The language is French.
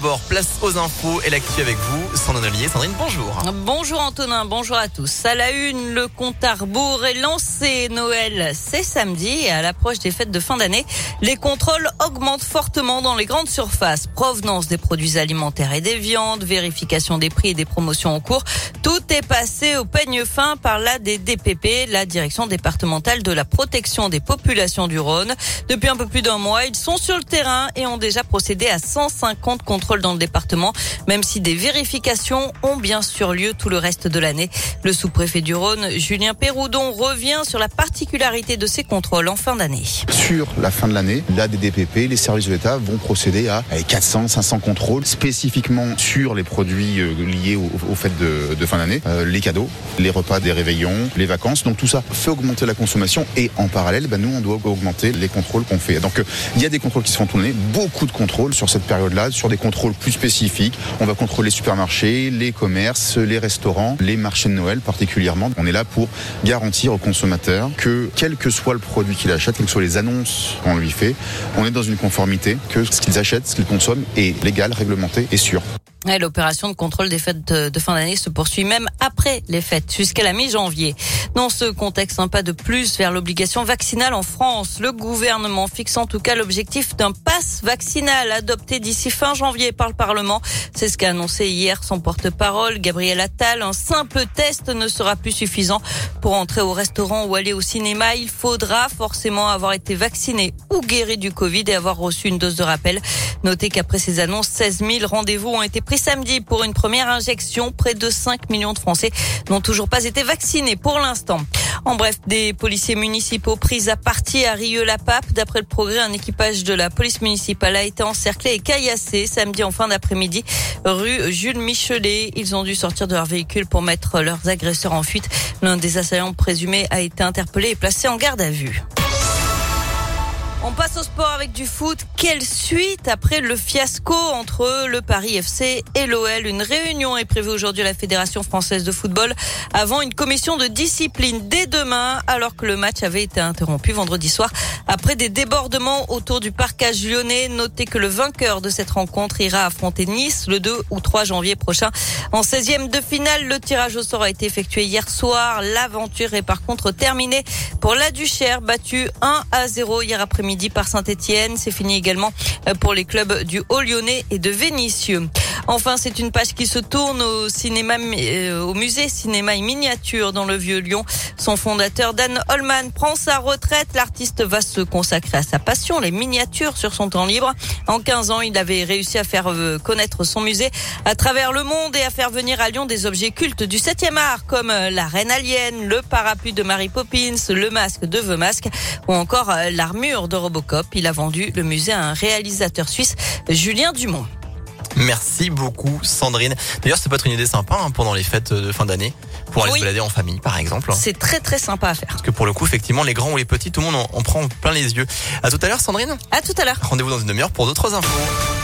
D'abord, place aux infos et l'actu avec vous, Sandrine Ollier. Sandrine, bonjour. Bonjour Antonin, bonjour à tous. À la une, le compte à rebours est lancé. Noël, c'est samedi et à l'approche des fêtes de fin d'année, les contrôles augmentent fortement dans les grandes surfaces. Provenance des produits alimentaires et des viandes, vérification des prix et des promotions en cours. Tout est passé au peigne fin par la DDPP, la direction départementale de la protection des populations du Rhône. Depuis un peu plus d'un mois, ils sont sur le terrain et ont déjà procédé à 150 contrôles dans le département, même si des vérifications ont bien sûr lieu tout le reste de l'année. Le sous-préfet du Rhône, Julien Perroudon, revient sur la particularité de ces contrôles en fin d'année. Sur la fin de l'année, la DDPP, les services de l'État vont procéder à 400, 500 contrôles spécifiquement sur les produits euh, liés aux, fêtes de, fin d'année, euh, les cadeaux, les repas des réveillons, les vacances. Donc tout ça fait augmenter la consommation et en parallèle, ben, nous on doit augmenter les contrôles qu'on fait. Donc euh, il y a des contrôles qui se font tourner, beaucoup de contrôles sur cette période-là, sur des contrôles plus spécifique. On va contrôler les supermarchés, les commerces, les restaurants, les marchés de Noël particulièrement. On est là pour garantir aux consommateurs que quel que soit le produit qu'il achète, quelles que soient les annonces qu'on lui fait, on est dans une conformité, que ce qu'ils achètent, ce qu'ils consomment est légal, réglementé et sûr. L'opération de contrôle des fêtes de fin d'année se poursuit même après les fêtes, jusqu'à la mi-janvier. Dans ce contexte, un pas de plus vers l'obligation vaccinale en France. Le gouvernement fixe en tout cas l'objectif d'un pass vaccinal adopté d'ici fin janvier par le Parlement. C'est ce qu'a annoncé hier son porte-parole, Gabriel Attal. Un simple test ne sera plus suffisant pour entrer au restaurant ou aller au cinéma. Il faudra forcément avoir été vacciné ou guéri du Covid et avoir reçu une dose de rappel. Notez qu'après ces annonces, 16 000 rendez-vous ont été samedi pour une première injection. Près de 5 millions de Français n'ont toujours pas été vaccinés pour l'instant. En bref, des policiers municipaux pris à partie à Rieux-la-Pape. D'après le progrès, un équipage de la police municipale a été encerclé et caillassé samedi en fin d'après-midi rue Jules Michelet. Ils ont dû sortir de leur véhicule pour mettre leurs agresseurs en fuite. L'un des assaillants présumés a été interpellé et placé en garde à vue. On passe au sport avec du foot. Quelle suite après le fiasco entre le Paris FC et l'OL Une réunion est prévue aujourd'hui à la Fédération française de football avant une commission de discipline dès demain alors que le match avait été interrompu vendredi soir après des débordements autour du parcage lyonnais. Notez que le vainqueur de cette rencontre ira affronter Nice le 2 ou 3 janvier prochain. En 16e de finale, le tirage au sort a été effectué hier soir. L'aventure est par contre terminée pour la Duchère battu 1 à 0 hier après-midi midi par Saint-Etienne. C'est fini également euh, pour les clubs du Haut-Lyonnais et de Vénissieux. Enfin, c'est une page qui se tourne au cinéma, euh, au musée cinéma et miniature dans le Vieux Lyon. Son fondateur, Dan Holman, prend sa retraite. L'artiste va se consacrer à sa passion, les miniatures sur son temps libre. En 15 ans, il avait réussi à faire euh, connaître son musée à travers le monde et à faire venir à Lyon des objets cultes du 7e art comme la reine alien, le parapluie de Mary Poppins, le masque de The Mask ou encore l'armure de Robocop. Il a vendu le musée à un réalisateur suisse, Julien Dumont. Merci beaucoup Sandrine. D'ailleurs, c'est pas une idée sympa hein, pendant les fêtes de fin d'année pour aller se balader en famille par exemple. C'est très très sympa à faire. Parce que pour le coup, effectivement, les grands ou les petits, tout le monde en, en prend plein les yeux. À tout à l'heure Sandrine. À tout à l'heure. Rendez-vous dans une demi-heure pour d'autres infos.